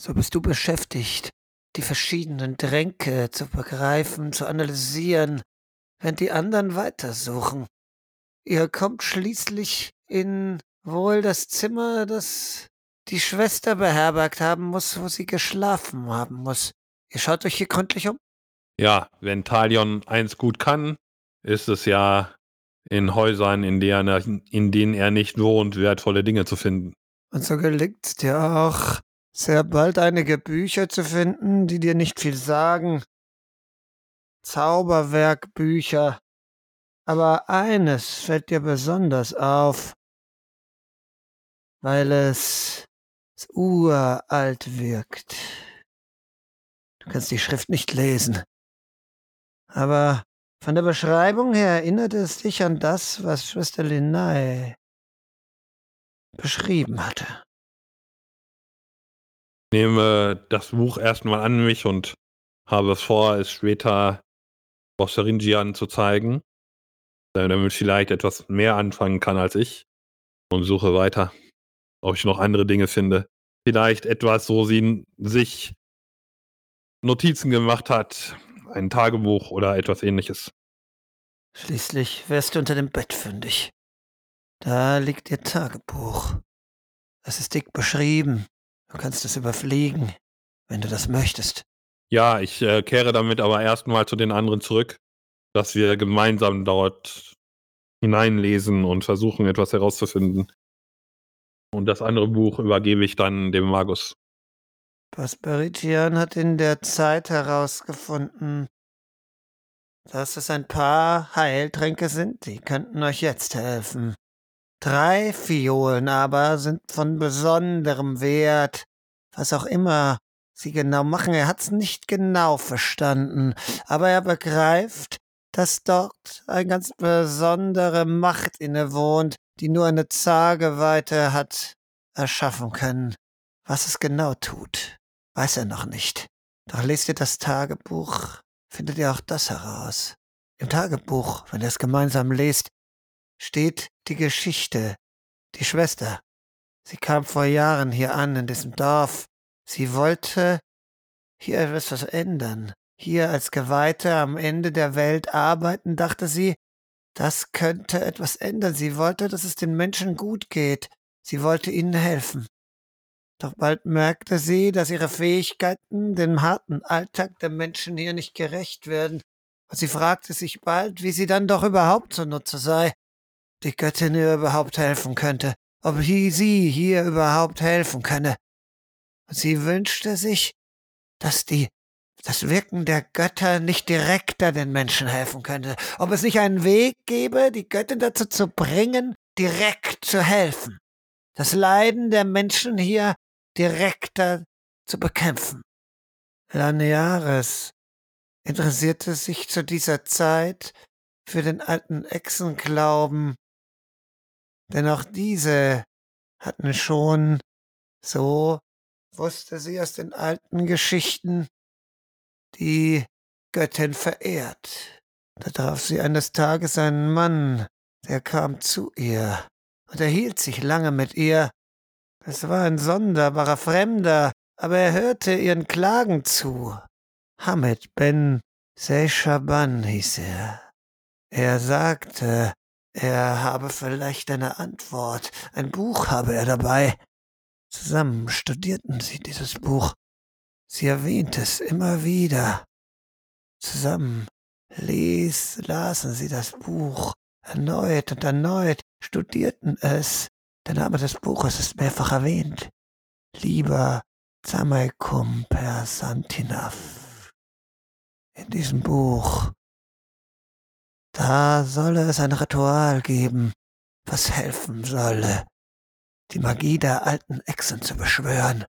So bist du beschäftigt, die verschiedenen Tränke zu begreifen, zu analysieren, während die anderen weitersuchen. Ihr kommt schließlich in wohl das Zimmer, das die Schwester beherbergt haben muss, wo sie geschlafen haben muss. Ihr schaut euch hier gründlich um? Ja, wenn Talion eins gut kann, ist es ja in Häusern, in, der, in denen er nicht wohnt, wertvolle Dinge zu finden. Und so gelingt es dir auch, sehr bald einige Bücher zu finden, die dir nicht viel sagen. Zauberwerkbücher. Aber eines fällt dir besonders auf, weil es uralt wirkt. Du kannst die Schrift nicht lesen. Aber von der Beschreibung her erinnert es dich an das, was Schwester Linnae beschrieben hatte. Ich nehme das Buch erstmal an mich und habe es vor, es später Bosseringian zu zeigen, damit vielleicht etwas mehr anfangen kann als ich und suche weiter, ob ich noch andere Dinge finde. Vielleicht etwas, wo sie sich Notizen gemacht hat, ein Tagebuch oder etwas ähnliches. Schließlich wärst du unter dem Bett fündig. Da liegt ihr Tagebuch. Es ist dick beschrieben. Du kannst es überfliegen, wenn du das möchtest. Ja, ich äh, kehre damit aber erstmal zu den anderen zurück, dass wir gemeinsam dort hineinlesen und versuchen, etwas herauszufinden. Und das andere Buch übergebe ich dann dem Magus. Pasperitian hat in der Zeit herausgefunden, dass es ein paar Heiltränke sind, die könnten euch jetzt helfen. Drei Fiolen aber sind von besonderem Wert, was auch immer sie genau machen. Er hat's nicht genau verstanden, aber er begreift, dass dort eine ganz besondere Macht innewohnt, die nur eine Zageweite hat erschaffen können. Was es genau tut, weiß er noch nicht. Doch lest ihr das Tagebuch, findet ihr auch das heraus. Im Tagebuch, wenn ihr es gemeinsam lest, steht die Geschichte, die Schwester. Sie kam vor Jahren hier an in diesem Dorf. Sie wollte hier etwas ändern. Hier als Geweihte am Ende der Welt arbeiten, dachte sie, das könnte etwas ändern. Sie wollte, dass es den Menschen gut geht. Sie wollte ihnen helfen. Doch bald merkte sie, dass ihre Fähigkeiten dem harten Alltag der Menschen hier nicht gerecht werden. Und sie fragte sich bald, wie sie dann doch überhaupt zunutze sei. Die Göttin ihr überhaupt helfen könnte. Ob sie hier überhaupt helfen könne. Und sie wünschte sich, dass die das Wirken der Götter nicht direkter den Menschen helfen könnte, ob es nicht einen Weg gäbe, die Göttin dazu zu bringen, direkt zu helfen, das Leiden der Menschen hier direkter zu bekämpfen. Laneares interessierte sich zu dieser Zeit für den alten Echsenglauben, denn auch diese hatten schon, so wusste sie aus den alten Geschichten, die Göttin verehrt. Da traf sie eines Tages einen Mann, der kam zu ihr und erhielt sich lange mit ihr. Es war ein sonderbarer Fremder, aber er hörte ihren Klagen zu. Hamid Ben Seyshaban hieß er. Er sagte, er habe vielleicht eine Antwort, ein Buch habe er dabei. Zusammen studierten sie dieses Buch Sie erwähnt es immer wieder. Zusammen les, lasen sie das Buch erneut und erneut, studierten es. Der Name des Buches ist mehrfach erwähnt. Lieber Zamaikum per Santinaf. In diesem Buch, da solle es ein Ritual geben, was helfen solle, die Magie der alten Echsen zu beschwören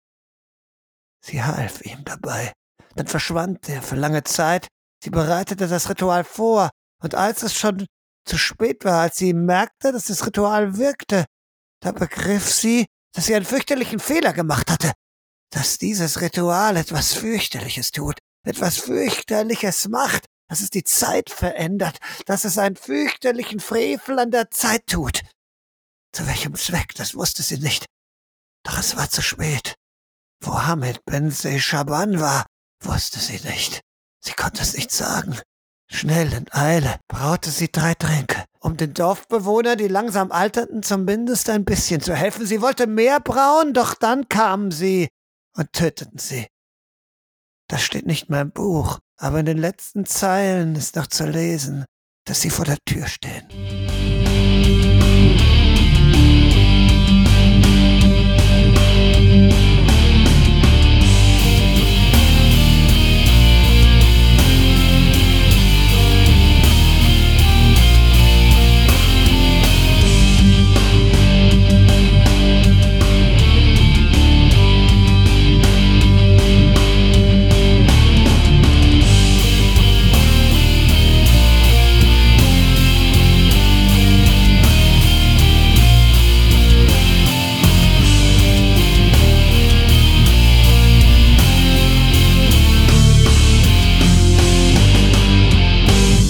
Sie half ihm dabei. Dann verschwand er für lange Zeit. Sie bereitete das Ritual vor, und als es schon zu spät war, als sie merkte, dass das Ritual wirkte, da begriff sie, dass sie einen fürchterlichen Fehler gemacht hatte, dass dieses Ritual etwas fürchterliches tut, etwas fürchterliches macht, dass es die Zeit verändert, dass es einen fürchterlichen Frevel an der Zeit tut. Zu welchem Zweck, das wusste sie nicht. Doch es war zu spät. Wo Hamid Ben Shaban war, wusste sie nicht. Sie konnte es nicht sagen. Schnell in Eile braute sie drei Tränke, um den Dorfbewohner, die langsam alterten, zumindest ein bisschen zu helfen. Sie wollte mehr brauen, doch dann kamen sie und töteten sie. Das steht nicht mehr im Buch, aber in den letzten Zeilen ist noch zu lesen, dass sie vor der Tür stehen.